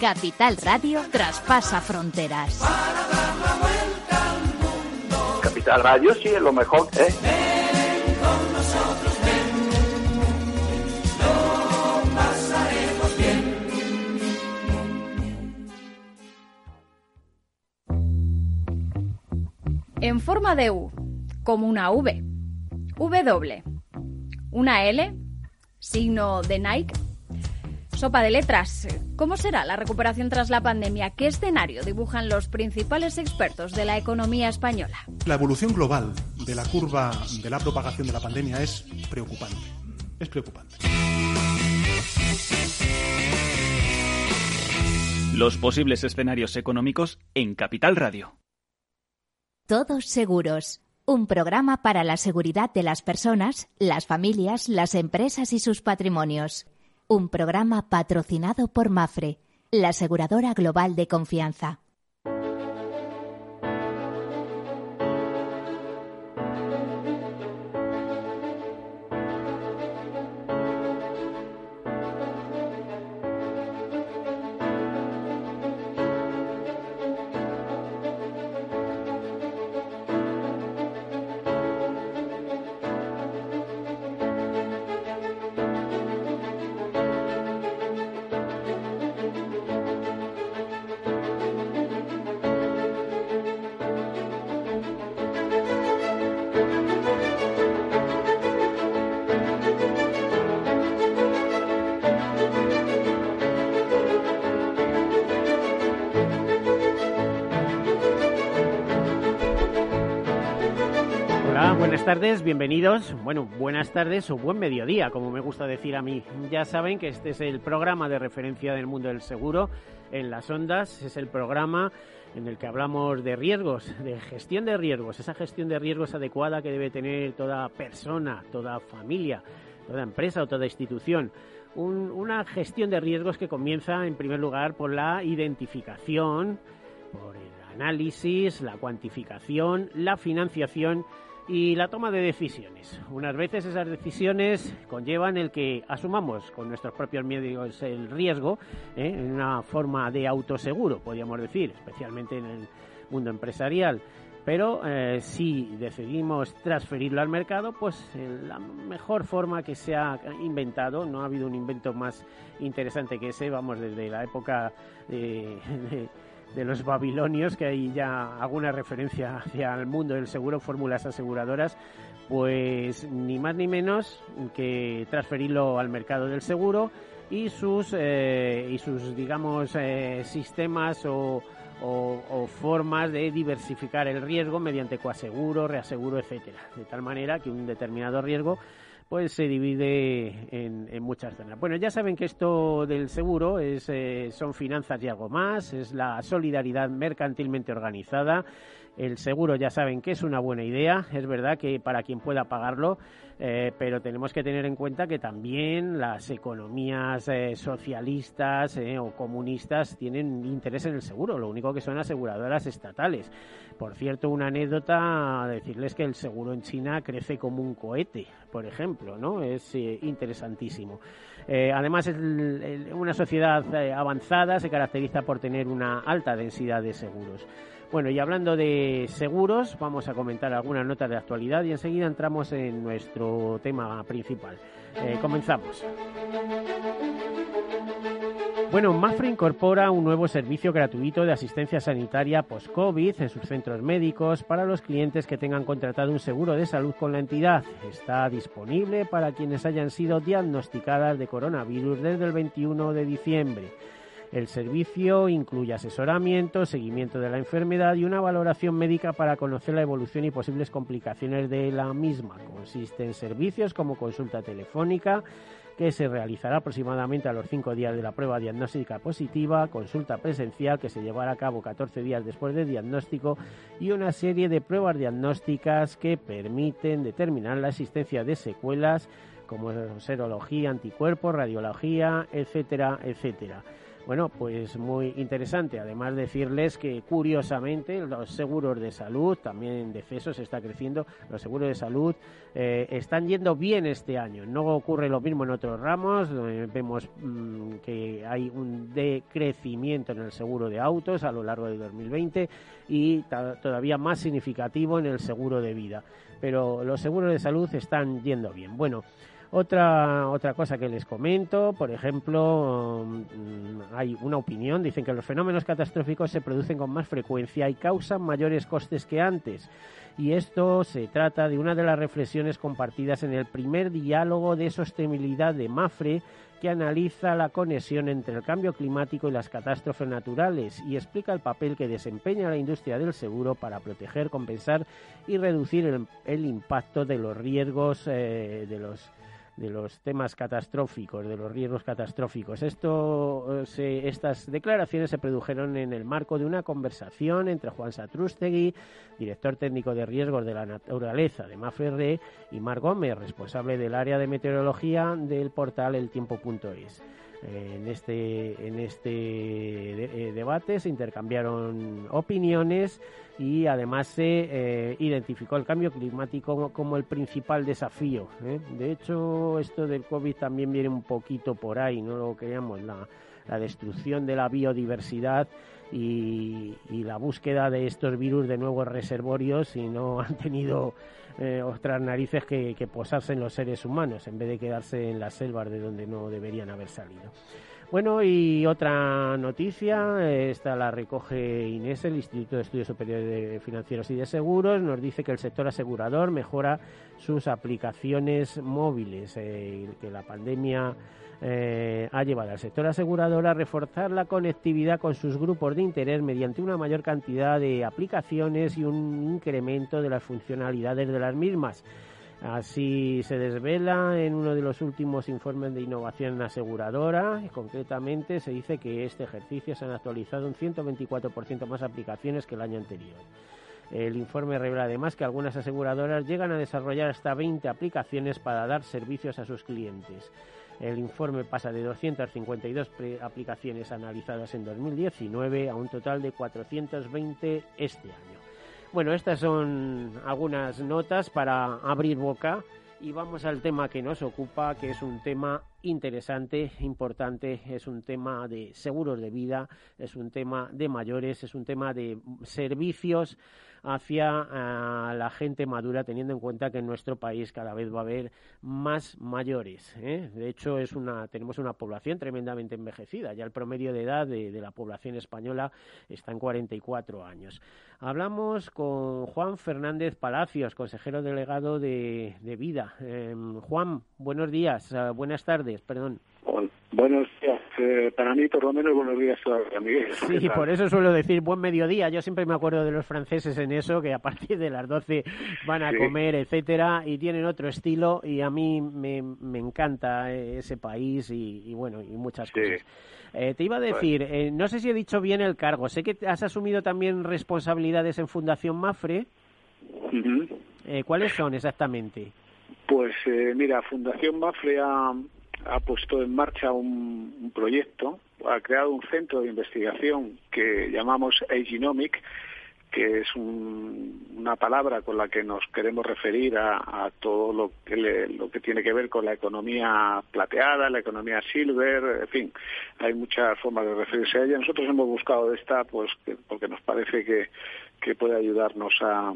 Capital Radio traspasa fronteras. Capital Radio sí es lo mejor, ¿eh? con nosotros, pasaremos bien. En forma de U, como una V. W. Una L, signo de Nike Sopa de letras. ¿Cómo será la recuperación tras la pandemia? ¿Qué escenario dibujan los principales expertos de la economía española? La evolución global de la curva de la propagación de la pandemia es preocupante. Es preocupante. Los posibles escenarios económicos en Capital Radio. Todos seguros. Un programa para la seguridad de las personas, las familias, las empresas y sus patrimonios un programa patrocinado por Mafre, la aseguradora global de confianza. Tardes, bienvenidos. Bueno, buenas tardes o buen mediodía, como me gusta decir a mí. Ya saben que este es el programa de referencia del mundo del seguro en las ondas. Es el programa en el que hablamos de riesgos, de gestión de riesgos, esa gestión de riesgos adecuada que debe tener toda persona, toda familia, toda empresa o toda institución. una gestión de riesgos que comienza en primer lugar por la identificación, por el análisis, la cuantificación, la financiación y la toma de decisiones. Unas veces esas decisiones conllevan el que asumamos con nuestros propios medios el riesgo ¿eh? en una forma de autoseguro, podríamos decir, especialmente en el mundo empresarial. Pero eh, si decidimos transferirlo al mercado, pues la mejor forma que se ha inventado, no ha habido un invento más interesante que ese, vamos, desde la época de los babilonios, que hay ya alguna referencia hacia el mundo del seguro, fórmulas aseguradoras, pues ni más ni menos que transferirlo al mercado del seguro y sus, eh, y sus digamos, eh, sistemas o, o, formas de diversificar el riesgo mediante coaseguro, reaseguro, etcétera. De tal manera que un determinado riesgo pues se divide en, en muchas zonas. Bueno, ya saben que esto del seguro es, eh, son finanzas y algo más, es la solidaridad mercantilmente organizada. El seguro ya saben que es una buena idea, es verdad que para quien pueda pagarlo, eh, pero tenemos que tener en cuenta que también las economías eh, socialistas eh, o comunistas tienen interés en el seguro, lo único que son aseguradoras estatales. Por cierto, una anécdota, decirles que el seguro en China crece como un cohete, por ejemplo, ¿no? Es interesantísimo. además, una sociedad avanzada se caracteriza por tener una alta densidad de seguros. Bueno, y hablando de seguros, vamos a comentar algunas notas de actualidad y enseguida entramos en nuestro tema principal. Eh, comenzamos. Bueno, Mafre incorpora un nuevo servicio gratuito de asistencia sanitaria post-COVID en sus centros médicos para los clientes que tengan contratado un seguro de salud con la entidad. Está disponible para quienes hayan sido diagnosticadas de coronavirus desde el 21 de diciembre. El servicio incluye asesoramiento, seguimiento de la enfermedad y una valoración médica para conocer la evolución y posibles complicaciones de la misma. Consiste en servicios como consulta telefónica, que se realizará aproximadamente a los cinco días de la prueba diagnóstica positiva, consulta presencial que se llevará a cabo 14 días después del diagnóstico y una serie de pruebas diagnósticas que permiten determinar la existencia de secuelas como serología, anticuerpos, radiología, etcétera, etcétera. Bueno, pues muy interesante. Además decirles que curiosamente los seguros de salud, también de se está creciendo, los seguros de salud eh, están yendo bien este año. No ocurre lo mismo en otros ramos, vemos mm, que hay un decrecimiento en el seguro de autos a lo largo de 2020 y todavía más significativo en el seguro de vida. Pero los seguros de salud están yendo bien. Bueno, otra, otra cosa que les comento, por ejemplo, mm, hay una opinión, dicen que los fenómenos catastróficos se producen con más frecuencia y causan mayores costes que antes. Y esto se trata de una de las reflexiones compartidas en el primer diálogo de sostenibilidad de Mafre, que analiza la conexión entre el cambio climático y las catástrofes naturales y explica el papel que desempeña la industria del seguro para proteger, compensar y reducir el, impacto de los riesgos eh, de los de los temas catastróficos, de los riesgos catastróficos. Esto, eh, estas declaraciones se produjeron en el marco de una conversación entre Juan Satrústegui, director técnico de riesgos de la naturaleza de Mafre y Mar Gómez, responsable del área de meteorología del portal eltiempo.es en este, en este eh, debate se intercambiaron opiniones y además se eh, identificó el cambio climático como, el principal desafío. ¿eh? De hecho, esto del COVID también viene un poquito por ahí, no lo creamos, la, la destrucción de la biodiversidad y, y, la búsqueda de estos virus de nuevos reservorios y no han tenido eh, otras narices que, posarse en los seres humanos en vez de quedarse en las selvas de donde no deberían haber salido. Bueno, y otra noticia, esta la recoge Inés, el Instituto de Estudios Superiores Financieros y de Seguros, nos dice que el sector asegurador mejora sus aplicaciones móviles, eh, que la pandemia eh, ha llevado al sector asegurador a reforzar la conectividad con sus grupos de interés mediante una mayor cantidad de aplicaciones y un incremento de las funcionalidades de las mismas. Así se desvela en uno de los últimos informes de innovación aseguradora. Concretamente se dice que este ejercicio se han actualizado un 124% más aplicaciones que el año anterior. El informe revela además que algunas aseguradoras llegan a desarrollar hasta 20 aplicaciones para dar servicios a sus clientes. El informe pasa de 252 aplicaciones analizadas en 2019 a un total de 420 este año. Bueno, estas son algunas notas para abrir boca y vamos al tema que nos ocupa, que es un tema interesante, importante, es un tema de seguros de vida, es un tema de mayores, es un tema de servicios hacia eh, la gente madura, teniendo en cuenta que en nuestro país cada vez va a haber más mayores. ¿eh? De hecho, es una, tenemos una población tremendamente envejecida. Ya el promedio de edad de, la población española está en 44 años. Hablamos con Juan Fernández Palacios, consejero delegado de, Vida. Em, Juan, buenos días, eh, buenas tardes, perdón. buenos días. eh, para mí por lo menos buenos días todavía, Miguel. Sí, por eso suelo decir buen mediodía. Yo siempre me acuerdo de los franceses en eso, que a partir de las 12 van a Sí. comer, etcétera, y tienen otro estilo, y a mí me, me encanta eh, ese país y, y bueno, y muchas Sí. cosas. Eh, te iba a decir, eh, no sé si he dicho bien el cargo, sé que has asumido también responsabilidades en Fundación Mafre. ¿Cuáles son exactamente? Pues eh, mira, Fundación Mafre ha, ha puesto en marcha un, proyecto, ha creado un centro de investigación que llamamos Agenomic, que es un- una palabra con la que nos queremos referir a, todo lo que, le- lo que tiene que ver con la economía plateada, la economía silver, en fin, hay muchas formas de referirse a ella. Nosotros hemos buscado esta pues que- porque nos parece que, puede ayudarnos a,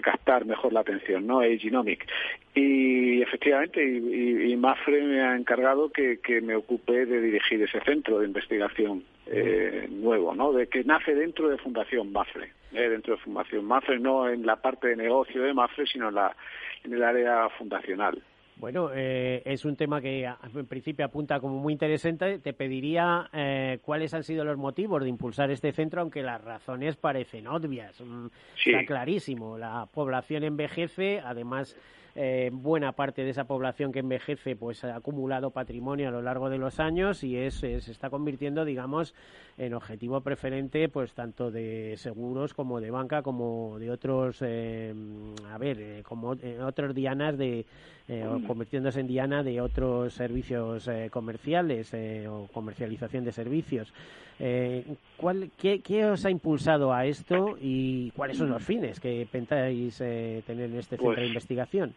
captar mejor la atención, ¿no? Agenomic. Y efectivamente, y, y- y Mafre me ha encargado que, que me ocupe de dirigir ese centro de investigación eh, nuevo, ¿no? De que nace dentro de Fundación Mafre, ¿eh? dentro de Fundación Mafre, no en la parte de negocio de Mafre, sino en, la, en el área fundacional. Bueno, eh, es un tema que en principio apunta como muy interesante. Te pediría eh, cuáles han sido los motivos de impulsar este centro, aunque las razones parecen obvias. Mm, Sí. Está clarísimo. La población envejece, además eh, buena parte de esa población que envejece pues ha acumulado patrimonio a lo largo de los años y es, es- se está convirtiendo, digamos, en objetivo preferente pues tanto de seguros como de banca como de otros, eh, a ver, eh, como eh, otros dianas de eh, o convirtiéndose en diana de otros servicios eh, comerciales eh, o comercialización de servicios. Eh, ¿cuál, qué, qué os ha impulsado a esto y cuáles son los fines que pensáis eh, tener en este centro Pues, de investigación?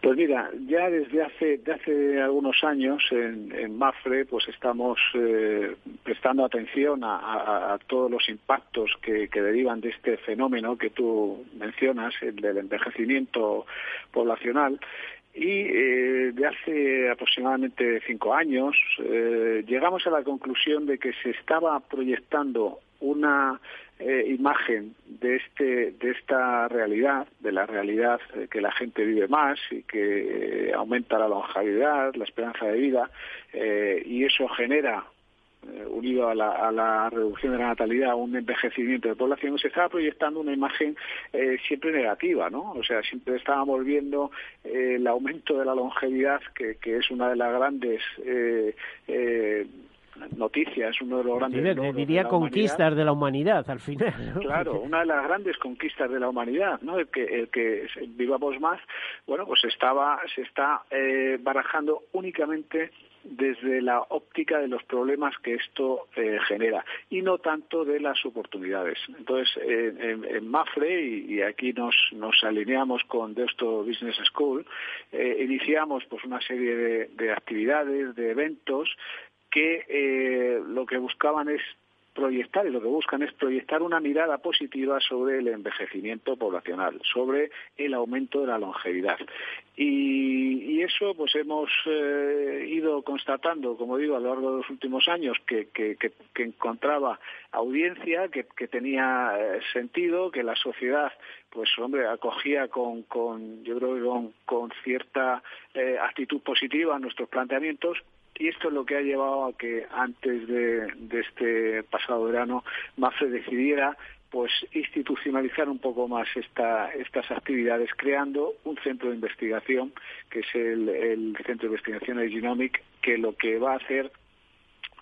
Pues mira, ya desde hace, de hace algunos años en, en Mafre pues estamos eh, prestando atención a, todos los impactos que, que derivan de este fenómeno que tú mencionas, el del envejecimiento poblacional. Y eh, de hace aproximadamente cinco años eh, llegamos a la conclusión de que se estaba proyectando una eh, imagen de este de esta realidad, de la realidad eh, que la gente vive más y que eh, aumenta la longevidad, la esperanza de vida, eh, y eso genera unido a la, a la reducción de la natalidad, un envejecimiento de población, se estaba proyectando una imagen eh, siempre negativa, ¿no? O sea, siempre estábamos viendo el aumento de la longevidad, que, que es una de las grandes eh, noticias, uno de los grandes Diría- logros de diría conquistas de la humanidad al final. ¿no? Claro, una de las grandes conquistas de la humanidad, ¿no? El que, el que vivamos más, bueno, pues estaba, se está eh, barajando únicamente desde la óptica de los problemas que esto eh, genera y no tanto de las oportunidades. Entonces, eh, en, en Mafre, y, y aquí nos, nos alineamos con Deusto Business School, eh, iniciamos pues una serie de, de actividades, de eventos que eh, lo que buscaban es proyectar y lo que buscan es proyectar una mirada positiva sobre el envejecimiento poblacional, sobre el aumento de la longevidad. Y, eso pues hemos eh, ido constatando, como digo, a lo largo de los últimos años que, encontraba audiencia, que, tenía eh, sentido, que la sociedad pues hombre acogía con, yo creo que con, cierta actitud positiva nuestros planteamientos y esto es lo que ha llevado a que antes de, este pasado verano Mafre decidiera pues institucionalizar un poco más esta, estas actividades creando un centro de investigación que es el, el centro de investigación de Genomic que lo que va a hacer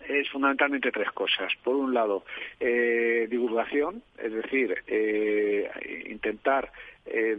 es fundamentalmente tres cosas. Por un lado, eh, divulgación, es decir, eh, intentar eh,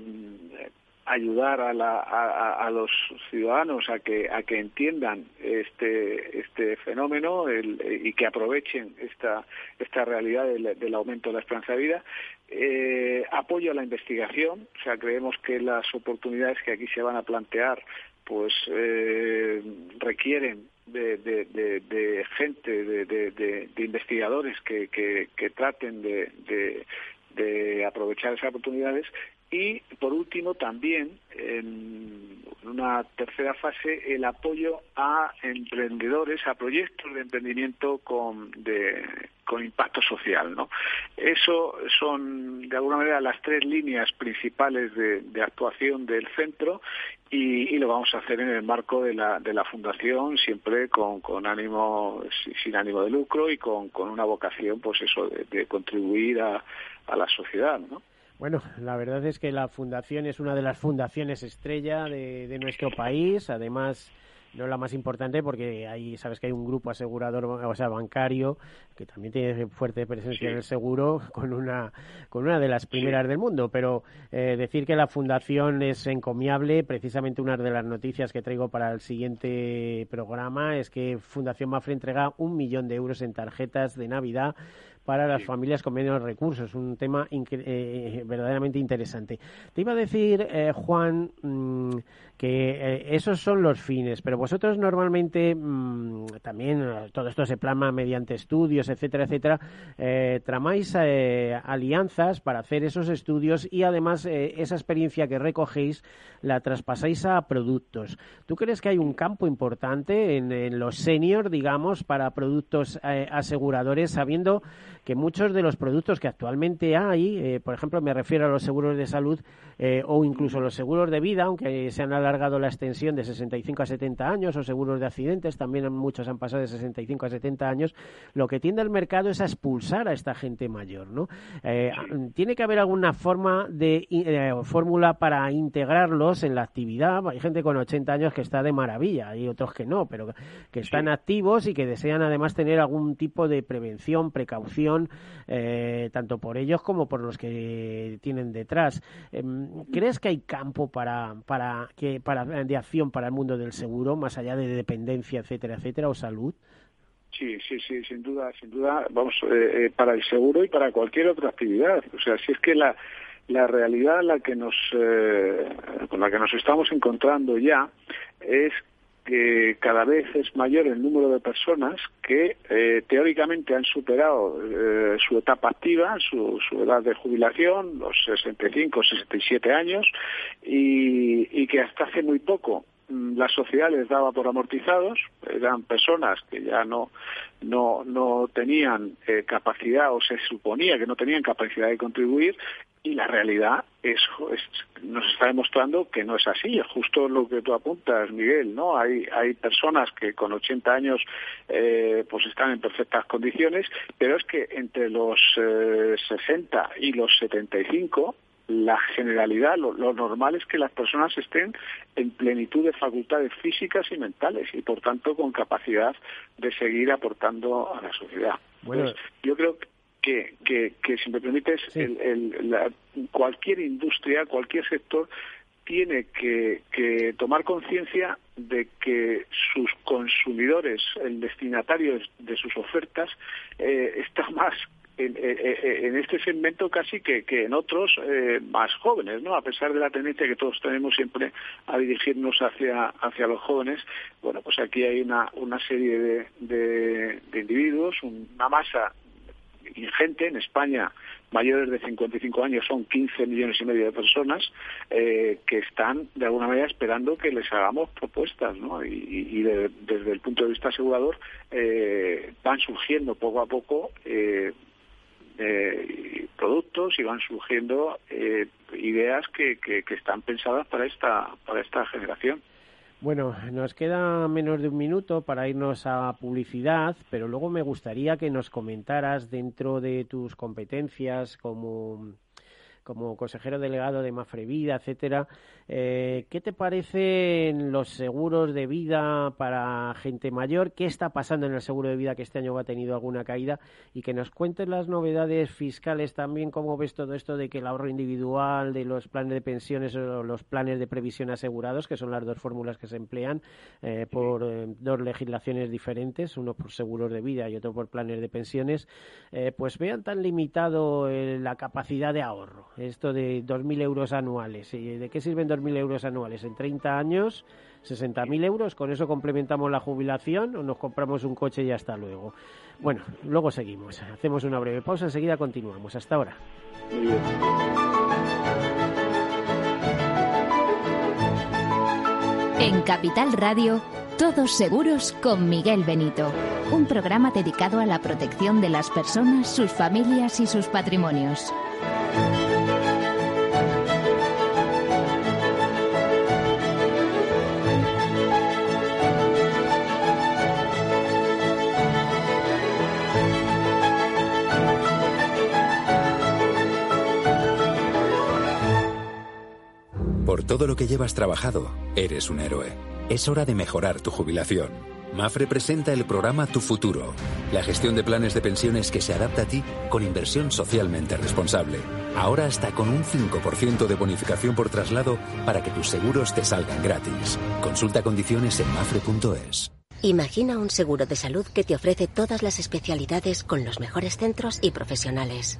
ayudar a, la- a- los ciudadanos a que a que entiendan este este fenómeno y que aprovechen esta esta realidad del, aumento de la esperanza de vida Eh, apoyo a la investigación o sea creemos que las oportunidades que aquí se van a plantear pues eh, requieren de, gente, de, investigadores que, traten de aprovechar esas oportunidades. Y, por último, también en una tercera fase, el apoyo a emprendedores, a proyectos de emprendimiento con, de, con impacto social. ¿no? Eso son, de alguna manera, las tres líneas principales de, actuación del centro y, lo vamos a hacer en el marco de la, de la fundación, siempre con, ánimo, sin ánimo de lucro y con, una vocación, pues eso, de, contribuir a la sociedad, ¿no? Bueno, la verdad es que la fundación es una de las fundaciones estrella de, de nuestro país. Además, no es la más importante porque ahí sabes que hay un grupo asegurador, o sea, bancario, que también tiene fuerte presencia sí. en el seguro, con una, con una de las primeras sí. del mundo. Pero eh, decir que la fundación es encomiable, precisamente una de las noticias que traigo para el siguiente programa es que Fundación Mafre entrega un millón de euros en tarjetas de Navidad para las sí. familias con menos recursos. Un tema eh, verdaderamente interesante. Te iba a decir, eh, Juan, mmm, que eh, esos son los fines, pero vosotros normalmente mmm, también todo esto se plasma mediante estudios, etcétera, etcétera. Eh, tramáis eh, alianzas para hacer esos estudios y además esa experiencia que recogéis la traspasáis a productos. ¿Tú crees que hay un campo importante en, en los senior, digamos, para productos aseguradores, sabiendo que muchos de los productos que actualmente hay, eh, por ejemplo, me refiero a los seguros de salud eh, o incluso los seguros de vida, aunque se han alargado la extensión de 65 a 70 años, o seguros de accidentes, también muchos han pasado de 65 a 70 años, lo que tiende el mercado es a expulsar a esta gente mayor, ¿no? Eh, Tiene que haber alguna forma de fórmula para integrarlos en la actividad. Hay gente con 80 años que está de maravilla, hay otros que no, pero que están sí. activos y que desean además tener algún tipo de prevención, precaución, eh, tanto por ellos como por los que tienen detrás. Eh, ¿Crees que hay campo para, para, que, para, de acción para el mundo del seguro, más allá de dependencia, etcétera, etcétera, o salud? Sí, sí, sí, sin duda, sin duda, vamos, eh, eh, para el seguro y para cualquier otra actividad. O sea, si es que la, la realidad la que nos, eh, con la que nos estamos encontrando ya es que cada vez es mayor el número de personas que eh, teóricamente han superado eh, su etapa activa, su, su, edad de jubilación, los 65, 67 años, y, y que hasta hace muy poco mm, la sociedad les daba por amortizados, eran personas que ya no, no, no tenían eh, capacidad o se suponía que no tenían capacidad de contribuir y la realidad es, es, nos está demostrando que no es así, es justo lo que tú apuntas, Miguel, ¿no? Hay, hay personas que con 80 años eh, pues están en perfectas condiciones, pero es que entre los eh, 60 y los 75 la generalidad, lo, lo, normal es que las personas estén en plenitud de facultades físicas y mentales y por tanto con capacidad de seguir aportando a la sociedad. Bueno, yo creo que que, que, que si me permites, sí. el, el, la, cualquier industria, cualquier sector tiene que, que tomar conciencia de que sus consumidores, el destinatario de sus ofertas, eh, está más en, en, en, este segmento casi que, que en otros eh, más jóvenes, ¿no? A pesar de la tendencia que todos tenemos siempre a dirigirnos hacia, hacia los jóvenes, bueno, pues aquí hay una, una serie de, de, de individuos, una masa ingente. En España, mayores de 55 años son 15 millones y medio de personas eh, que están, de alguna manera, esperando que les hagamos propuestas, ¿no? Y, y de, desde el punto de vista asegurador, eh, van surgiendo poco a poco eh, productos y van surgiendo ideas que, que, que, están pensadas para esta para esta generación. Bueno, nos queda menos de un minuto para irnos a publicidad, pero luego me gustaría que nos comentaras dentro de tus competencias como como consejero delegado de Mafrevida, etcétera. Eh, ¿Qué te parecen los seguros de vida para gente mayor? ¿Qué está pasando en el seguro de vida que este año ha tenido alguna caída? Y que nos cuentes las novedades fiscales también, cómo ves todo esto de que el ahorro individual, de los planes de pensiones o los planes de previsión asegurados, que son las dos fórmulas que se emplean eh, por eh, dos legislaciones diferentes, uno por seguros de vida y otro por planes de pensiones, eh, pues vean tan limitado eh, la capacidad de ahorro esto de 2.000 euros anuales. ¿Y ¿De qué sirven 2.000 euros anuales? En 30 años, 60.000 euros. ¿Con eso complementamos la jubilación o nos compramos un coche y hasta luego? Bueno, luego seguimos. Hacemos una breve pausa. Enseguida continuamos. Hasta ahora. Muy bien. En Capital Radio, Todos Seguros con Miguel Benito. Un programa dedicado a la protección de las personas, sus familias y sus patrimonios. Por todo lo que llevas trabajado, eres un héroe. Es hora de mejorar tu jubilación. Mafre presenta el programa Tu Futuro, la gestión de planes de pensiones que se adapta a ti con inversión socialmente responsable. Ahora hasta con un 5% de bonificación por traslado para que tus seguros te salgan gratis. Consulta condiciones en mafre.es. Imagina un seguro de salud que te ofrece todas las especialidades con los mejores centros y profesionales.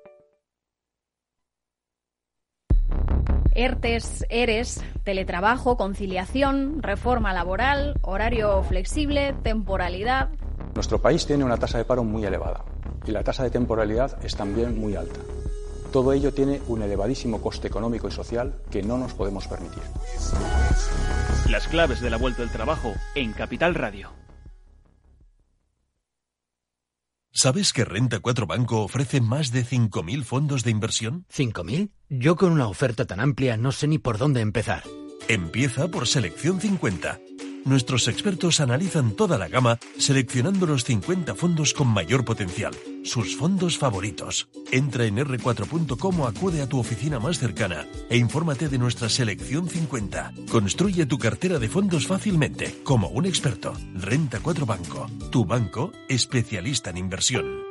ERTES, ERES, teletrabajo, conciliación, reforma laboral, horario flexible, temporalidad. Nuestro país tiene una tasa de paro muy elevada y la tasa de temporalidad es también muy alta. Todo ello tiene un elevadísimo coste económico y social que no nos podemos permitir. Las claves de la vuelta del trabajo en Capital Radio. ¿Sabes que Renta 4 Banco ofrece más de 5.000 fondos de inversión? ¿5.000? Yo con una oferta tan amplia no sé ni por dónde empezar. Empieza por Selección 50. Nuestros expertos analizan toda la gama, seleccionando los 50 fondos con mayor potencial, sus fondos favoritos. Entra en r4.com o acude a tu oficina más cercana e infórmate de nuestra Selección 50. Construye tu cartera de fondos fácilmente, como un experto. Renta 4 Banco, tu banco especialista en inversión.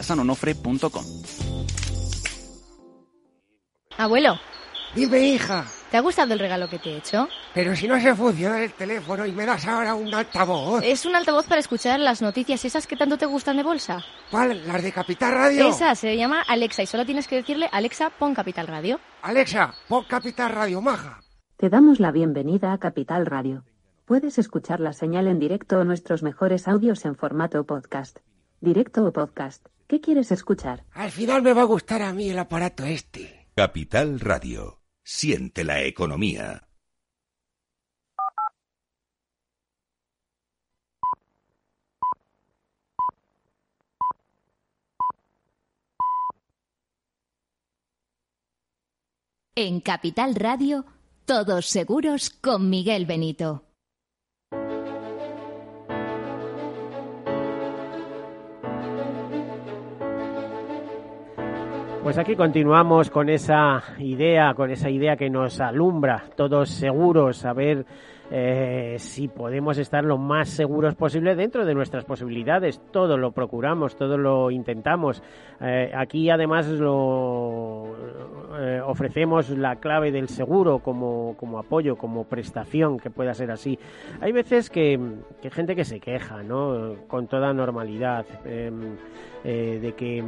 www.pasteleriasanonofre.com. Abuelo, Dime, hija. ¿te ha gustado el regalo que te he hecho? Pero si no se funciona el teléfono y me das ahora un altavoz. Es un altavoz para escuchar las noticias esas que tanto te gustan de bolsa. ¿Cuál? ¿Las de Capital Radio? Esa se llama Alexa y solo tienes que decirle Alexa, pon Capital Radio. Alexa, pon Capital Radio, maja. Te damos la bienvenida a Capital Radio. Puedes escuchar la señal en directo o nuestros mejores audios en formato podcast. Directo o podcast. ¿Qué quieres escuchar? Al final me va a gustar a mí el aparato este. Capital Radio. Siente la economía. En Capital Radio, todos seguros con Miguel Benito. Pues aquí continuamos con esa idea, con esa idea que nos alumbra, todos seguros, a ver eh, si podemos estar lo más seguros posible dentro de nuestras posibilidades. Todo lo procuramos, todo lo intentamos. Eh, aquí además lo eh, ofrecemos la clave del seguro como, como apoyo, como prestación, que pueda ser así. Hay veces que, que gente que se queja, ¿no? Con toda normalidad. Eh, de que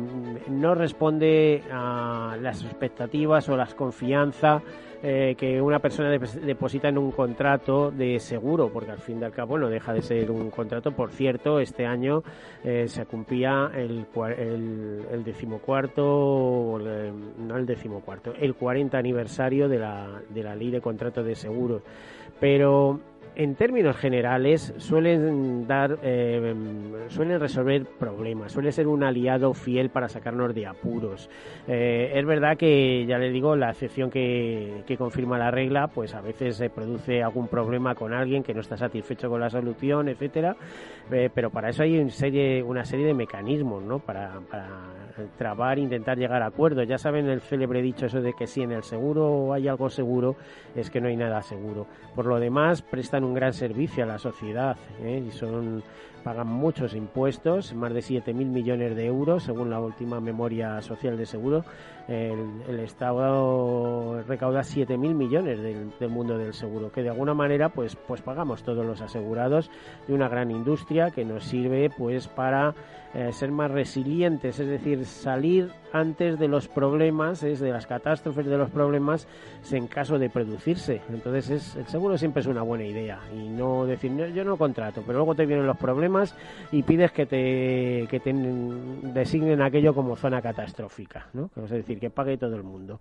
no responde a las expectativas o las confianza eh, que una persona dep- deposita en un contrato de seguro, porque al fin y al cabo no deja de ser un contrato. Por cierto, este año eh, se cumplía el, el, el decimocuarto, el- no el decimocuarto, el 40 aniversario de la, de la ley de contratos de seguros. Pero en términos generales suelen dar eh, suelen resolver problemas suele ser un aliado fiel para sacarnos de apuros Eh, es verdad que ya le digo la excepción que, confirma la regla pues a veces se produce algún problema con alguien que no está satisfecho con la solución etcétera Eh, pero para eso hay un serie, una serie de mecanismos ¿no? para, para trabar intentar llegar a acuerdos ya saben el célebre dicho eso de que si en el seguro hay algo seguro es que no hay nada seguro por lo demás prestan un gran servicio a la sociedad ¿eh? y son pagan muchos impuestos, más de 7.000 millones de euros, según la última memoria social de seguro. El, el Estado recauda 7.000 millones del, del mundo del seguro, que de alguna manera pues, pues pagamos todos los asegurados de una gran industria que nos sirve pues para eh, ser más resilientes, es decir, salir antes de los problemas, es de las catástrofes de los problemas en caso de producirse. Entonces es, el seguro siempre es una buena idea y no decir "No, yo no contrato, pero luego te vienen los problemas y pides que te, que te designen aquello como zona catastrófica, ¿no? Es decir, que pague todo el mundo.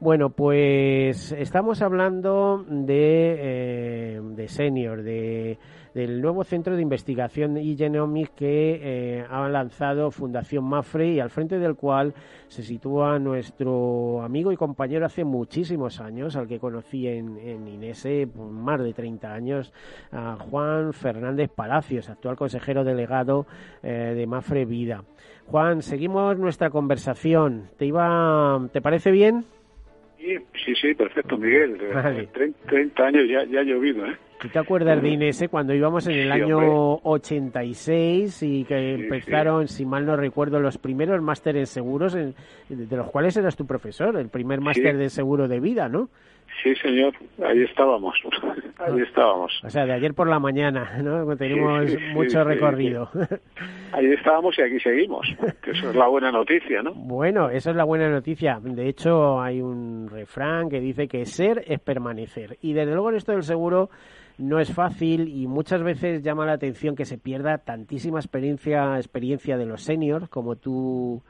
Bueno, pues estamos hablando de, eh, de Senior, de del nuevo centro de investigación y genomics que eh, ha lanzado Fundación Mafre y al frente del cual se sitúa nuestro amigo y compañero hace muchísimos años, al que conocí en, en Inese, por más de 30 años, a Juan Fernández Palacios, actual consejero delegado eh, de Mafre Vida. Juan, seguimos nuestra conversación. ¿Te iba, te parece bien? Sí, sí, sí, perfecto, Miguel. Vale. 30, 30 años ya, ya ha llovido, ¿eh? ¿Tú te acuerdas de Inés cuando íbamos en el Sí, año hombre. 86 y que empezaron, si mal no recuerdo, los primeros másteres seguros, en- de los cuales eras tu profesor, el primer máster de seguro de vida, ¿no? Sí, señor, ahí estábamos. Ahí estábamos. O sea, de ayer por la mañana, ¿no? Tenemos Sí, sí, sí, mucho sí, recorrido. Ahí estábamos y aquí seguimos. Que eso es la buena noticia, ¿no? Bueno, esa es la buena noticia. De hecho, hay un refrán que dice que ser es permanecer. Y desde luego en esto del seguro no es fácil y muchas veces llama la atención que se pierda tantísima experiencia, experiencia de los seniors, como tú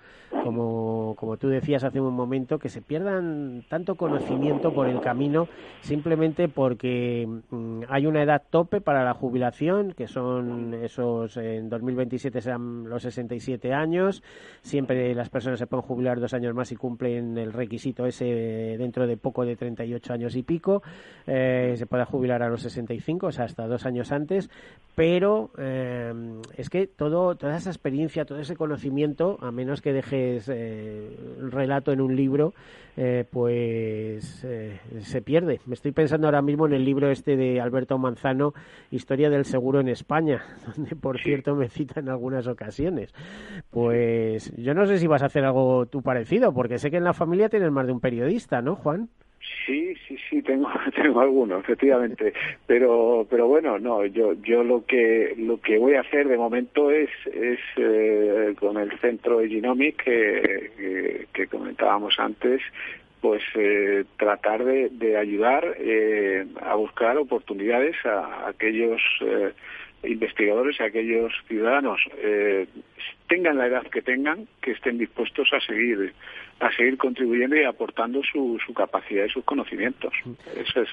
como, como tú decías hace un momento, que se pierdan tanto conocimiento por el camino simplemente porque mm, hay una edad tope para la jubilación, que son esos, en 2027 serán los 67 años, siempre las personas se pueden jubilar dos años más y cumplen el requisito ese dentro de poco de 38 años y pico, eh, se puede jubilar a los 65, o sea, hasta dos años antes, pero eh, es que todo, toda esa experiencia, todo ese conocimiento, a menos que dejes eh, el relato en un libro, eh, pues eh, se pierde. Me estoy pensando ahora mismo en el libro este de Alberto Manzano, Historia del Seguro en España, donde por cierto me cita en algunas ocasiones. Pues yo no sé si vas a hacer algo tú parecido, porque sé que en la familia tienes más de un periodista, ¿no, Juan? Sí, sí, sí, tengo, tengo alguno, efectivamente. Pero, pero bueno, no, yo, yo lo que, lo que voy a hacer de momento es, es eh, con el centro de Genomic que, que, comentábamos antes, pues eh, tratar de, de ayudar eh, a buscar oportunidades a, aquellos eh, investigadores, a aquellos ciudadanos, eh, tengan la edad que tengan, que estén dispuestos a seguir a seguir contribuyendo y aportando su, su capacidad y sus conocimientos. Eso es,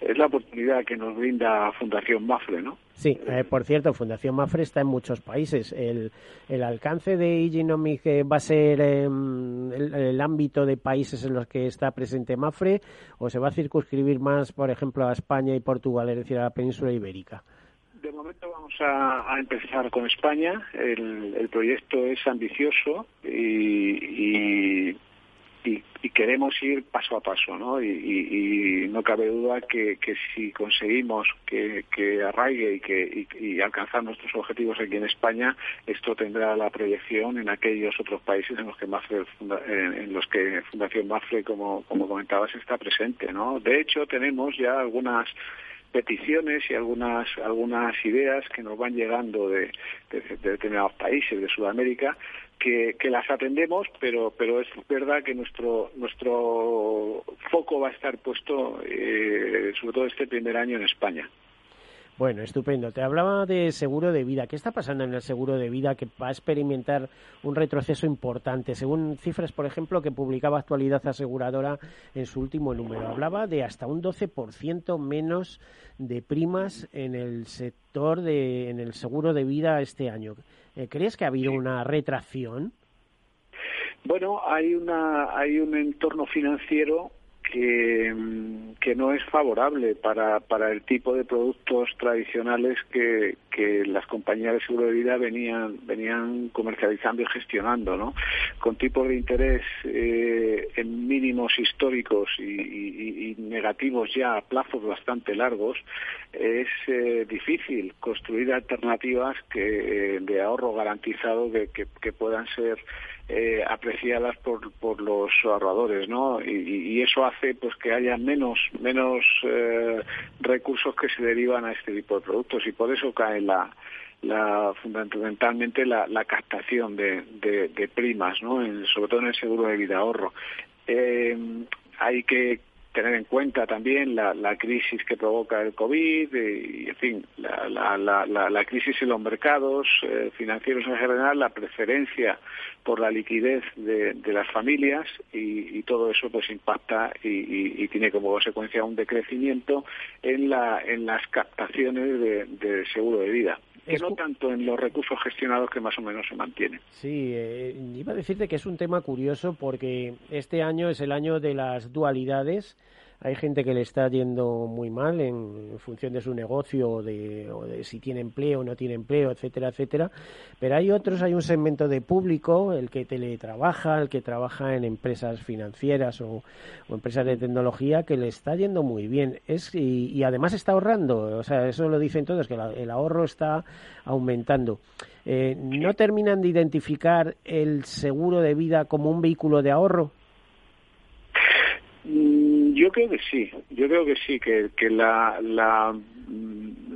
es la oportunidad que nos brinda Fundación Mafre, ¿no? Sí, eh, por cierto, Fundación Mafre está en muchos países. El, el alcance de Igenomic va a ser em, el, el, ámbito de países en los que está presente Mafre o se va a circunscribir más, por ejemplo, a España y Portugal, es decir, a la península ibérica. De momento vamos a, a empezar con España. El, el, proyecto es ambicioso y, y, queremos ir paso a paso, ¿no? Y, no cabe duda que, si conseguimos que, que arraigue y que y, alcanzar nuestros objetivos aquí en España, esto tendrá la proyección en aquellos otros países en los que Mafre, en los que Fundación Mafre, como, como comentabas, está presente, ¿no? De hecho, tenemos ya algunas peticiones y algunas algunas ideas que nos van llegando de, de, de determinados países de Sudamérica que, que, las atendemos, pero pero es verdad que nuestro nuestro foco va a estar puesto eh, sobre todo este primer año en España. Bueno, estupendo. Te hablaba de seguro de vida. ¿Qué está pasando en el seguro de vida que va a experimentar un retroceso importante? Según cifras, por ejemplo, que publicaba Actualidad Aseguradora en su último número, hablaba de hasta un 12% menos de primas en el sector de, en el seguro de vida este año. Eh, ¿Crees que ha habido una retracción? Bueno, hay una hay un entorno financiero que, que no es favorable para, para el tipo de productos tradicionales que, que las compañías de seguro de vida venían, venían comercializando y gestionando, ¿no? Con tipos de interés eh, en mínimos históricos y, negativos ya a plazos bastante largos, es eh, difícil construir alternativas que, de ahorro garantizado que, que, puedan ser eh, apreciadas por, por los ahorradores, ¿no? Y, eso hace pues que haya menos menos eh, recursos que se derivan a este tipo de productos y por eso cae la la fundamentalmente la, la captación de, de, primas, ¿no? En, sobre todo en el seguro de vida ahorro. Eh, hay que tener en cuenta también la, la crisis que provoca el COVID y, en fin, la, la, la, la crisis en los mercados eh, financieros en general, la preferencia por la liquidez de, de las familias y, y, todo eso pues impacta y, y, y, tiene como consecuencia un decrecimiento en, la, en las captaciones de, de seguro de vida que no tanto en los recursos gestionados que más o menos se mantienen. Sí, eh, iba a decirte que es un tema curioso porque este año es el año de las dualidades hay gente que le está yendo muy mal en, función de su negocio o de, o de, si tiene empleo o no tiene empleo, etcétera, etcétera. Pero hay otros, hay un segmento de público, el que teletrabaja, el que trabaja en empresas financieras o, empresas de tecnología, que le está yendo muy bien. Es, y, además está ahorrando, o sea, eso lo dicen todos, que la, el ahorro está aumentando. Eh, ¿No terminan de identificar el seguro de vida como un vehículo de ahorro? Yo creo que sí, yo creo que sí, que, que la, la,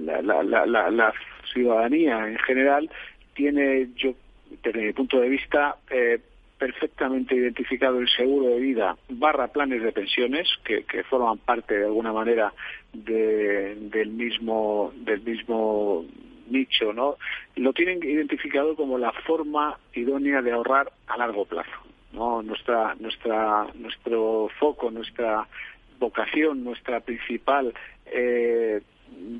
la, la, la, ciudadanía en general tiene, yo desde mi punto de vista, eh, perfectamente identificado el seguro de vida barra planes de pensiones que, forman parte de alguna manera del mismo del mismo nicho, ¿no? Lo tienen identificado como la forma idónea de ahorrar a largo plazo, ¿no? Nuestra nuestra nuestro foco, nuestra vocación, nuestra principal eh,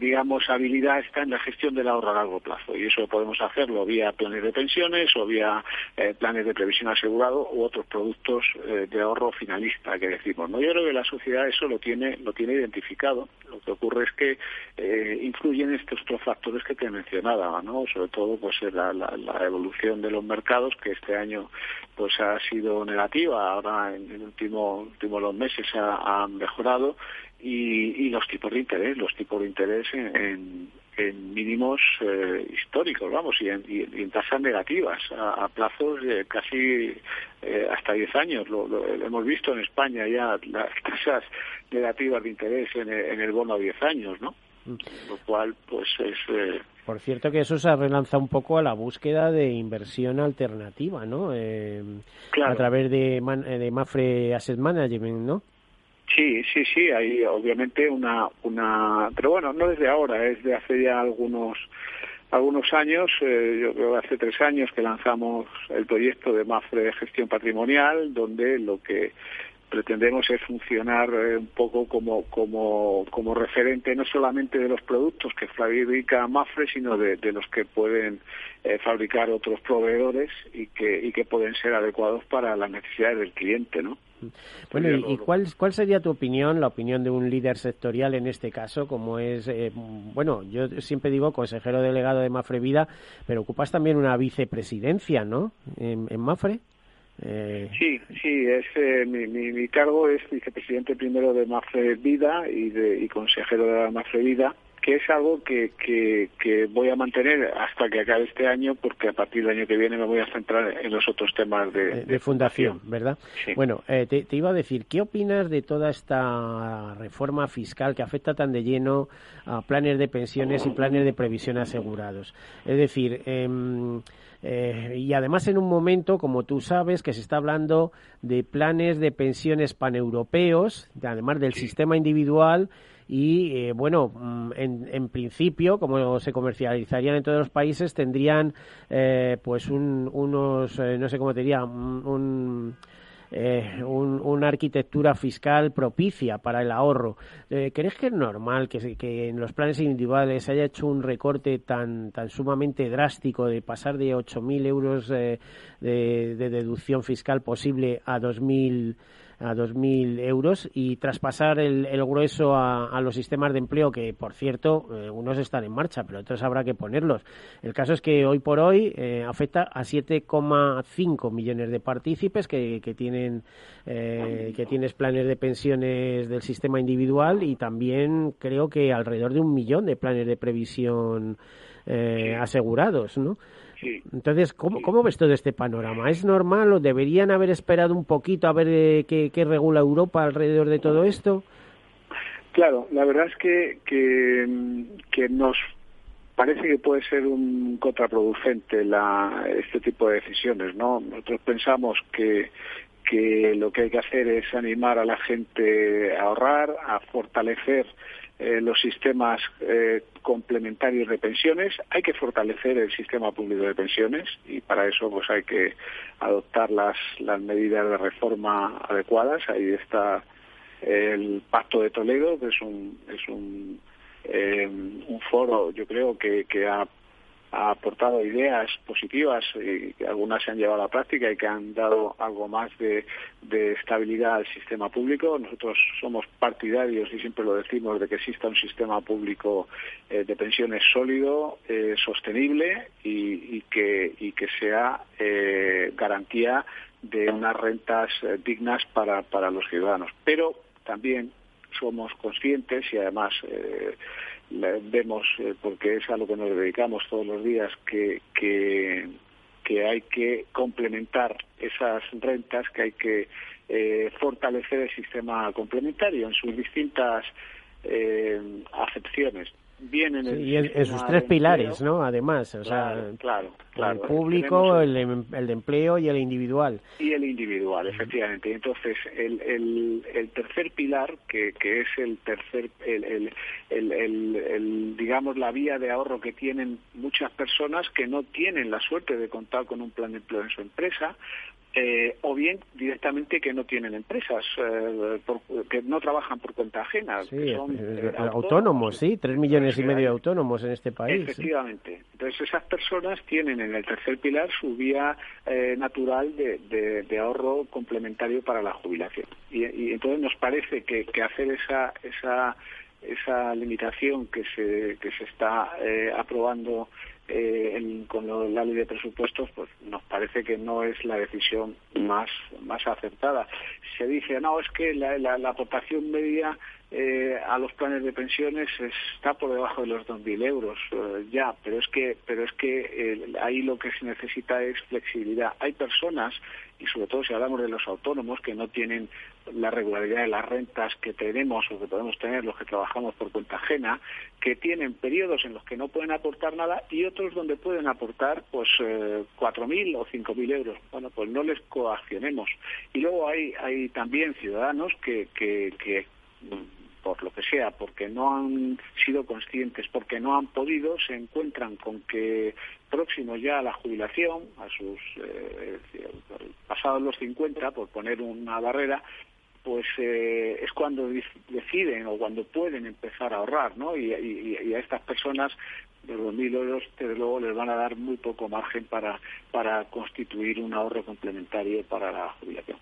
digamos, habilidad está en la gestión del ahorro a largo plazo y eso podemos hacerlo vía planes de pensiones o vía eh, planes de previsión asegurado u otros productos eh, de ahorro finalista que decimos. No, yo creo que la sociedad eso lo tiene lo tiene identificado. Lo que ocurre es que eh, influyen estos dos factores que te mencionaba, ¿no? Sobre todo pues la, la, evolución de los mercados que este año pues ha sido negativa. Ahora en el último último los meses ha, ha mejorado y, los tipos de interés, los tipos de interés en, mínimos eh, históricos, vamos, y en, tasas negativas, a, plazos de casi eh, hasta 10 años. Lo, hemos visto en España ya las tasas negativas de interés en el, bono a 10 años, ¿no? Mm. Lo cual, pues es. Eh, Por cierto, que eso se relanza un poco a la búsqueda de inversión alternativa, ¿no? A través de, de Mafre Asset Management, ¿no? Sí, sí, sí, hay obviamente una, una, pero bueno, no desde ahora, es de hace ya algunos, algunos años, eh, yo creo que hace tres años que lanzamos el proyecto de MAFRE de gestión patrimonial, donde lo que pretendemos es funcionar eh, un poco como, como, como referente no solamente de los productos que fabrica Mafre, sino de, los que pueden eh, fabricar otros proveedores y que, y que pueden ser adecuados para las necesidades del cliente, ¿no? Bueno, ¿y, cuál, cuál sería tu opinión, la opinión de un líder sectorial en este caso, como es, eh, bueno, yo siempre digo consejero delegado de Mafre Vida, pero ocupas también una vicepresidencia, ¿no?, en, Mafre. Eh... Sí, sí, es, eh, mi, mi, cargo es vicepresidente primero de Mafre Vida y, de, y consejero de Mafre Vida que es algo que, que, voy a mantener hasta que acabe este año, porque a partir del año que viene me voy a centrar en los otros temas de, de, fundación, ¿verdad? Bueno, eh, te, iba a decir, ¿qué opinas de toda esta reforma fiscal que afecta tan de lleno a planes de pensiones y planes de previsión asegurados? Es decir, em, eh, y además en un momento, como tú sabes, que se está hablando de planes de pensiones paneuropeos, además del sistema individual, y eh, bueno, mm, en, en, principio, como se comercializarían en todos los países, tendrían eh, pues un, unos, eh, no sé cómo te diría, un, una arquitectura fiscal propicia para el ahorro. ¿Crees que es normal que, que, en los planes individuales se haya hecho un recorte tan, tan sumamente drástico de pasar de 8.000 euros de, de, deducción fiscal posible a 2.000 a 2.000 euros y traspasar el, grueso a, los sistemas de empleo que, por cierto, eh, unos están en marcha, pero otros habrá que ponerlos. El caso es que hoy por hoy eh, afecta a 7,5 millones de partícipes que, que tienen eh, que tienes planes de pensiones del sistema individual y también creo que alrededor de un millón de planes de previsión asegurados, ¿no? Entonces, ¿cómo, ¿cómo, ves todo este panorama? ¿Es normal o deberían haber esperado un poquito a ver eh, qué, regula Europa alrededor de todo esto? Claro, la verdad es que, que, nos parece que puede ser un contraproducente la, este tipo de decisiones, ¿no? Nosotros pensamos que, que lo que hay que hacer es animar a la gente a ahorrar, a fortalecer eh, los sistemas eh, complementarios de pensiones. Hay que fortalecer el sistema público de pensiones y para eso pues hay que adoptar las, las medidas de reforma adecuadas. Ahí está el Pacto de Toledo, que es un, es un, eh, un foro, yo creo, que, que ha ha aportado ideas positivas y algunas se han llevado a la práctica y que han dado algo más de, estabilidad al sistema público. Nosotros somos partidarios y siempre lo decimos de que exista un sistema público eh, de pensiones sólido, eh, sostenible y, que, sea eh, garantía de unas rentas dignas para, para los ciudadanos. Pero también somos conscientes y además vemos, eh, porque es a lo que nos dedicamos todos los días, que, que, hay que complementar esas rentas, que hay que eh, fortalecer el sistema complementario en sus distintas eh, acepciones. Bien en, y en, sus tres pilares, ¿no? Además, o sea, claro, claro, el público, el, em, el, de empleo y el individual. Y el individual, efectivamente. Entonces, el, el, el tercer pilar, que, que es el tercer, el, el, el, digamos, la vía de ahorro que tienen muchas personas que no tienen la suerte de contar con un plan de empleo en su empresa, eh, o bien directamente que no tienen empresas, eh, que no trabajan por cuenta ajena. que son, eh, autónomos, sí, tres millones y medio de autónomos en este país. Efectivamente. Entonces esas personas tienen en el tercer pilar su vía natural de, de, ahorro complementario para la jubilación. Y, y entonces nos parece que, que hacer esa, esa, esa limitación que se, que se está aprobando eh, con la ley de presupuestos, pues nos parece que no es la decisión más, más acertada. Se dice, no, es que la, la, aportación media eh, a los planes de pensiones está por debajo de los 2.000 euros, eh, ya, pero es que, pero es que eh, ahí lo que se necesita es flexibilidad. Hay personas, y sobre todo si hablamos de los autónomos, que no tienen la regularidad de las rentas que tenemos o que podemos tener los que trabajamos por cuenta ajena, que tienen periodos en los que no pueden aportar nada y otros donde pueden aportar pues eh, 4.000 o 5.000 euros. Bueno, pues no les coaccionemos. Y luego hay, hay también ciudadanos que, que, que por lo que sea, porque no han sido conscientes, porque no han podido, se encuentran con que próximos ya a la jubilación, a sus eh, pasados los 50, por poner una barrera, pues eh, es cuando deciden o cuando pueden empezar a ahorrar, ¿no? Y, a estas personas de los mil euros, desde luego, les van a dar muy poco margen para, para constituir un ahorro complementario para la jubilación.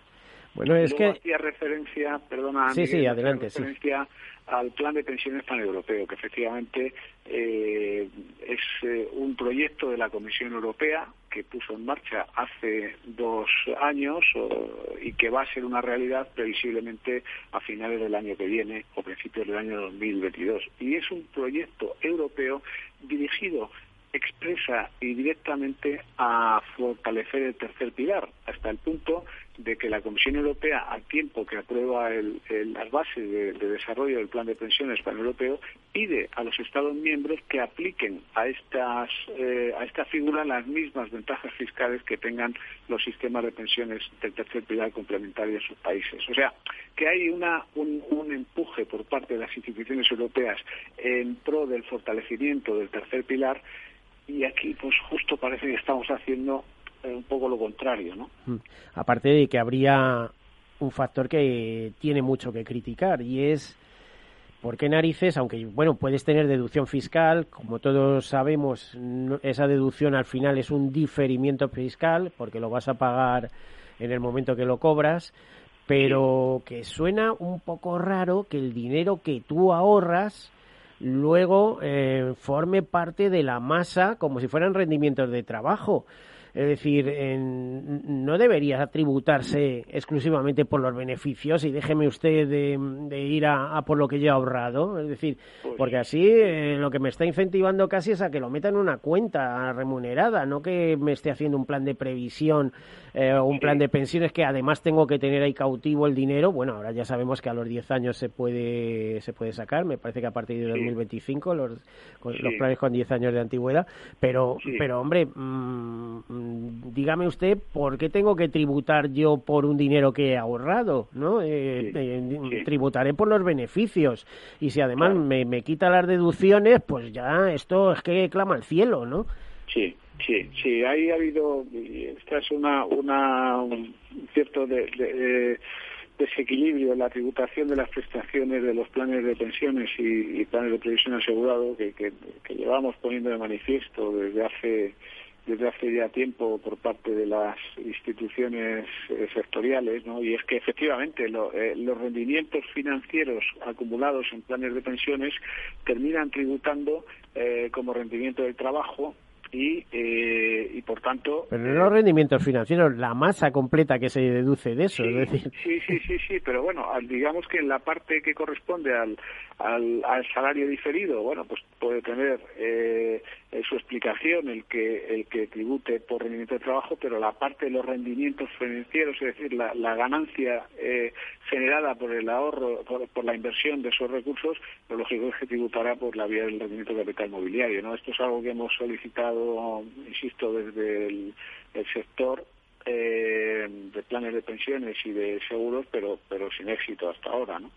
Bueno, es que... hacía referencia, perdona, sí, sí, adelante, referencia al plan de pensiones paneuropeo, que efectivamente eh, es eh, un proyecto de la Comisión Europea que puso en marcha hace dos años y que va a ser una realidad previsiblemente a finales del año que viene o principios del año 2022. Y es un proyecto europeo dirigido expresa y directamente a fortalecer el tercer pilar, hasta el punto de que la Comisión Europea, al tiempo que aprueba las bases de, desarrollo del plan de pensiones paneuropeo, pide a los Estados miembros que apliquen a estas eh, a esta figura las mismas ventajas fiscales que tengan los sistemas de pensiones del tercer pilar complementario en sus países. O sea, que hay una, un, un empuje por parte de las instituciones europeas en pro del fortalecimiento del tercer pilar y aquí pues justo parece que estamos haciendo eh, un poco lo contrario, ¿no? Mm. Aparte de que habría un factor que tiene mucho que criticar y es ¿Por qué narices? Aunque, bueno, puedes tener deducción fiscal, como todos sabemos, esa deducción al final es un diferimiento fiscal, porque lo vas a pagar en el momento que lo cobras, pero que suena un poco raro que el dinero que tú ahorras luego eh, forme parte de la masa como si fueran rendimientos de trabajo. Es decir, no debería tributarse exclusivamente por los beneficios y déjeme usted de, ir a, por lo que yo he ahorrado. Es decir, pues porque así eh, lo que me está incentivando casi es a que lo meta en una cuenta remunerada, no que me esté haciendo un plan de previsión eh, un plan de pensiones que además tengo que tener ahí cautivo el dinero. Bueno, ahora ya sabemos que a los 10 años se puede se puede sacar, me parece que a partir de 2025 los, los planes con 10 años de antigüedad, pero pero hombre, mm, dígame usted por qué tengo que tributar yo por un dinero que he ahorrado, ¿no? Eh, eh, tributaré por los beneficios y si además me, me quita las deducciones, pues ya esto es que clama al cielo, ¿no? Sí, Sí, sí, ahí ha habido, esta es una, una un cierto de, desequilibrio en la tributación de las prestaciones de los planes de pensiones y, planes de previsión asegurado que, que, llevamos poniendo de manifiesto desde hace desde hace ya tiempo por parte de las instituciones eh, sectoriales, ¿no? Y es que efectivamente eh, los rendimientos financieros acumulados en planes de pensiones terminan tributando eh, como rendimiento del trabajo y, eh, y por tanto... Pero no los rendimientos financieros, la masa completa que se deduce de eso, sí, es decir... Sí, sí, sí, sí, pero bueno, digamos que en la parte que corresponde al, al, salario diferido, bueno, pues puede tener su explicación el que el que tribute por rendimiento de trabajo, pero la parte de los rendimientos financieros, es decir, la, ganancia eh, generada por el ahorro, por, la inversión de esos recursos, lo lógico es que tributará por la vía del rendimiento de capital mobiliario. ¿no? Esto es algo que hemos solicitado, insisto, desde el, sector eh, de planes de pensiones y de seguros, pero pero sin éxito hasta ahora, ¿no?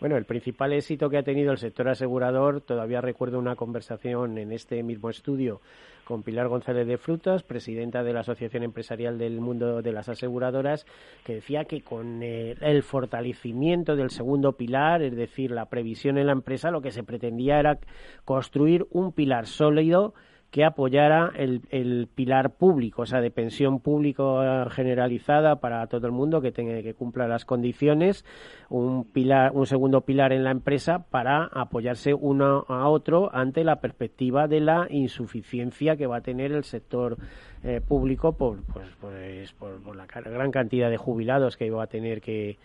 Bueno, el principal éxito que ha tenido el sector asegurador, todavía recuerdo una conversación en este mismo estudio con Pilar González de Frutas, presidenta de la Asociación Empresarial del Mundo de las Aseguradoras, que decía que con eh, el fortalecimiento del segundo pilar, es decir, la previsión en la empresa, lo que se pretendía era construir un pilar sólido que apoyara el, el, pilar público, o sea, de pensión público generalizada para todo el mundo que tenga que cumpla las condiciones, un pilar, un segundo pilar en la empresa para apoyarse uno a otro ante la perspectiva de la insuficiencia que va a tener el sector eh, público por, pues, pues, por, la gran cantidad de jubilados que va a tener que,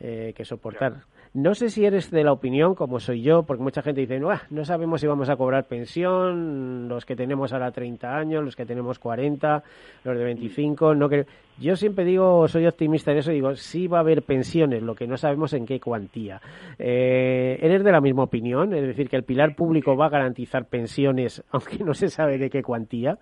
eh, que soportar. No sé si eres de la opinión, como soy yo, porque mucha gente dice, no, no sabemos si vamos a cobrar pensión, los que tenemos ahora 30 años, los que tenemos 40, los de 25, no que... Yo siempre digo, soy optimista en eso, digo, sí va a haber pensiones, lo que no sabemos en qué cuantía. Eh, ¿Eres de la misma opinión? Es decir, que el pilar público va a garantizar pensiones, aunque no se sabe de qué cuantía.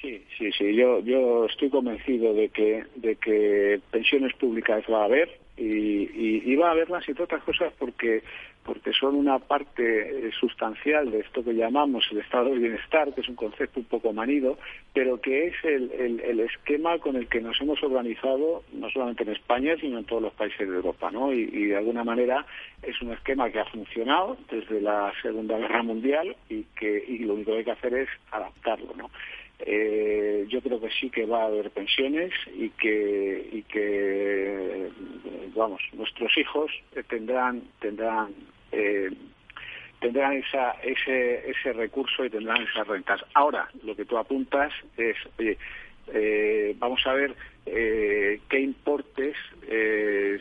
Sí, sí, sí. Yo, yo estoy convencido de que, de que pensiones públicas va a haber y, y, va a haberlas, entre otras cosas, porque porque son una parte eh, sustancial de esto que llamamos el estado de bienestar, que es un concepto un poco manido, pero que es el, el, esquema con el que nos hemos organizado, no solamente en España, sino en todos los países de Europa, ¿no? Y, y de alguna manera es un esquema que ha funcionado desde la Segunda Guerra Mundial y que y lo único que hay que hacer es adaptarlo, ¿no? Eh, yo creo que sí que va a haber pensiones y que, y que vamos, nuestros hijos tendrán, tendrán, eh, tendrán esa, ese, ese recurso y tendrán esas rentas. Ahora, lo que tú apuntas es, eh, vamos a ver eh, qué importes eh,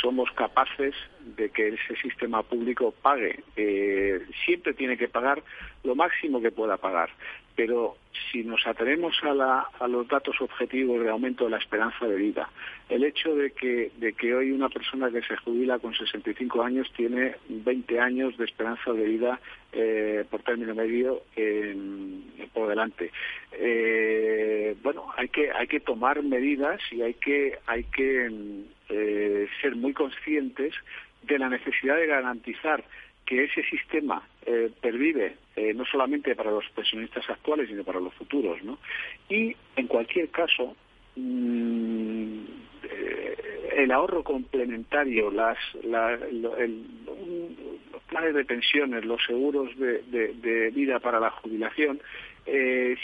somos capaces de que ese sistema público pague. Eh, siempre tiene que pagar lo máximo que pueda pagar, pero si nos atenemos a, a, los datos objetivos de aumento de la esperanza de vida, el hecho de que, de que hoy una persona que se jubila con 65 años tiene 20 años de esperanza de vida eh, por término medio por delante. Eh, bueno, hay que hay que tomar medidas y hay que hay que eh, ser muy conscientes de la necesidad de garantizar que ese sistema eh, pervive eh, no solamente para los pensionistas actuales, sino para los futuros. Y, en cualquier caso, mm, eh, el ahorro complementario, las, los planes de pensiones, los seguros de, vida para la jubilación,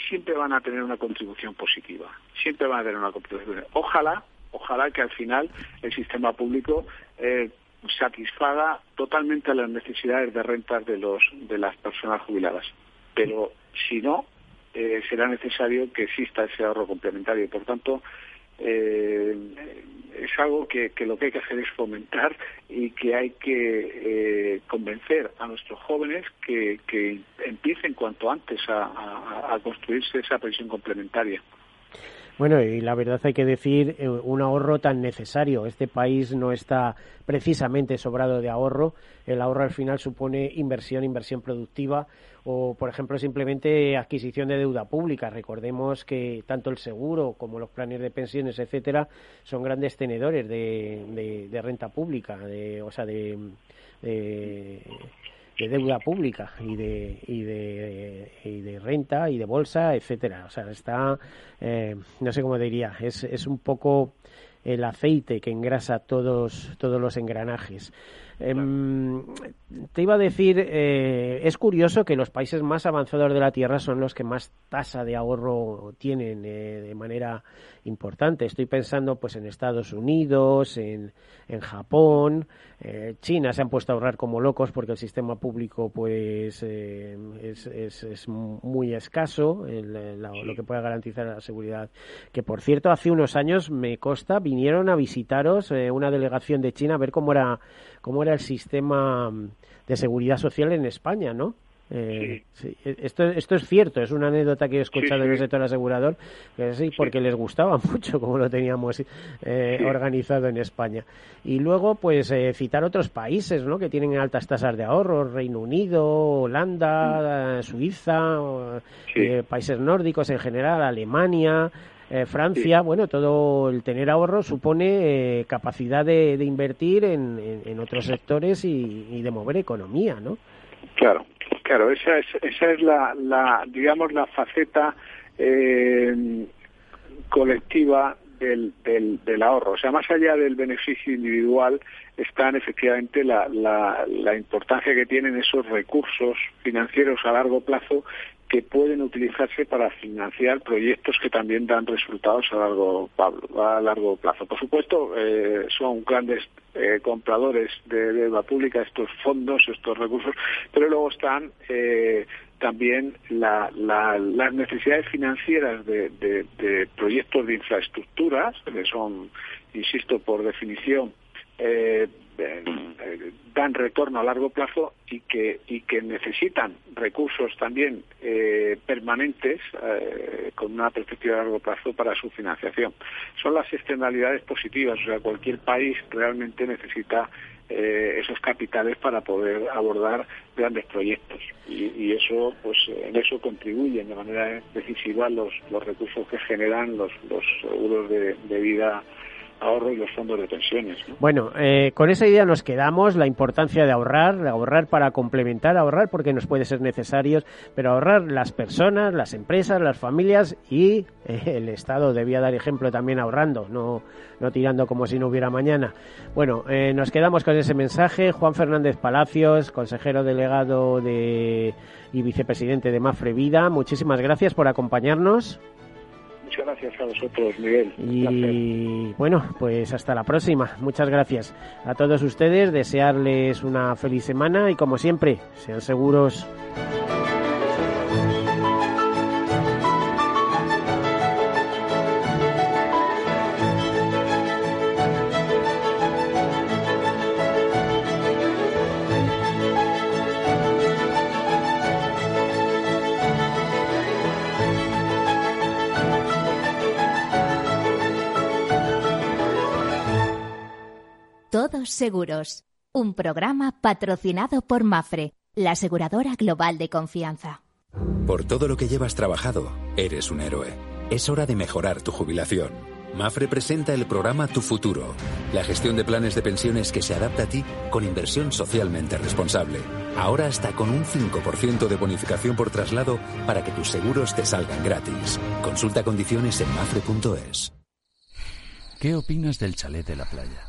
siempre van a tener una contribución positiva. Siempre van a tener una contribución. Ojalá, ojalá que al final el sistema público satisfaga totalmente las necesidades de rentas de los de las personas jubiladas. Pero si no, eh, será necesario que exista ese ahorro complementario. Por tanto, eh, es algo que, lo que hay que hacer es fomentar y que hay que eh, convencer a nuestros jóvenes que, empiecen cuanto antes a construirse esa pensión complementaria. Bueno, y la verdad hay que decir, eh, un ahorro tan necesario. Este país no está precisamente sobrado de ahorro. El ahorro al final supone inversión, inversión productiva o, por ejemplo, simplemente adquisición de deuda pública. Recordemos que tanto el seguro como los planes de pensiones, etcétera, son grandes tenedores de, renta pública, de, o sea, de de deuda pública y de, y de, y de renta y de bolsa, etcétera. O sea, está, eh, no sé cómo diría, es, es un poco el aceite que engrasa todos, todos los engranajes. Em, te iba a decir, eh, es curioso que los países más avanzados de la Tierra son los que más tasa de ahorro tienen eh, de manera importante. Estoy pensando pues en Estados Unidos, en, en Japón, eh, China se han puesto a ahorrar como locos porque el sistema público pues es, es, es, muy escaso, lo que pueda garantizar la seguridad. Que por cierto, hace unos años me consta, vinieron a visitaros una delegación de China a ver cómo era cómo era el sistema de seguridad social en España, ¿no? Eh, sí. Esto, esto es cierto, es una anécdota que he escuchado en el sector asegurador, que sí, porque les gustaba mucho como lo teníamos eh, organizado en España. Y luego, pues, eh, citar otros países, ¿no?, que tienen altas tasas de ahorro, Reino Unido, Holanda, Suiza, países nórdicos en general, Alemania, Francia, bueno, todo el tener ahorro supone capacidad de, invertir en, en, otros sectores y, y, de mover economía, ¿no? Claro, Claro, esa es, esa es la, la digamos, la faceta eh, colectiva del, del, del, ahorro. O sea, más allá del beneficio individual, están efectivamente la, la, la importancia que tienen esos recursos financieros a largo plazo que pueden utilizarse para financiar proyectos que también dan resultados a largo, a largo plazo. Por supuesto, eh, son grandes eh, compradores de deuda pública estos fondos, estos recursos, pero luego están eh, también las necesidades financieras de, de, proyectos de infraestructuras, que son, insisto, por definición, eh, eh, dan retorno a largo plazo y que, y que necesitan recursos también eh, permanentes eh, con una perspectiva a largo plazo para su financiación. Son las externalidades positivas, o sea, cualquier país realmente necesita esos capitales para poder abordar grandes proyectos y, eso pues en eso contribuyen de manera decisiva los, los recursos que generan los, los seguros de, de vida ahorro y los fondos de pensiones. Bueno, eh, con esa idea nos quedamos, la importancia de ahorrar, ahorrar para complementar, ahorrar porque nos puede ser necesario, pero ahorrar las personas, las empresas, las familias y eh, el Estado debía dar ejemplo también ahorrando, no, no tirando como si no hubiera mañana. Bueno, eh, nos quedamos con ese mensaje. Juan Fernández Palacios, consejero delegado de y vicepresidente de Mafre Vida, muchísimas gracias por acompañarnos. Muchas gracias a vosotros, Miguel. Y bueno, pues hasta la próxima. Muchas gracias a todos ustedes. Desearles una feliz semana y como siempre, sean seguros. Seguros, un programa patrocinado por Mafre, la aseguradora global de confianza. Por todo lo que llevas trabajado, eres un héroe. Es hora de mejorar tu jubilación. Mafre presenta el programa Tu Futuro, la gestión de planes de pensiones que se adapta a ti con inversión socialmente responsable. Ahora hasta con un 5% de bonificación por traslado para que tus seguros te salgan gratis. Consulta condiciones en mafre.es. ¿Qué opinas del chalet de la playa?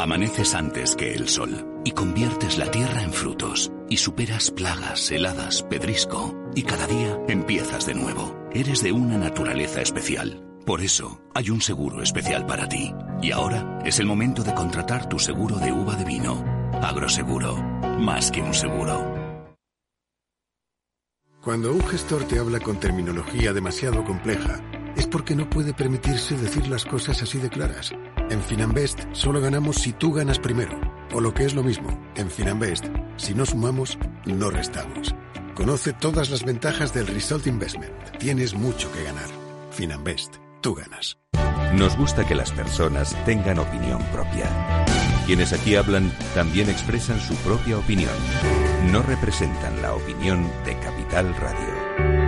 Amaneces antes que el sol y conviertes la tierra en frutos y superas plagas, heladas, pedrisco y cada día empiezas de nuevo. Eres de una naturaleza especial. Por eso hay un seguro especial para ti. Y ahora es el momento de contratar tu seguro de uva de vino. Agroseguro, más que un seguro. Cuando un gestor te habla con terminología demasiado compleja, es porque no puede permitirse decir las cosas así de claras. En Finanbest solo ganamos si tú ganas primero. O lo que es lo mismo, en Finanbest, si no sumamos, no restamos. Conoce todas las ventajas del Result Investment. Tienes mucho que ganar. Finanbest, tú ganas. Nos gusta que las personas tengan opinión propia. Quienes aquí hablan también expresan su propia opinión. No representan la opinión de Capital Radio.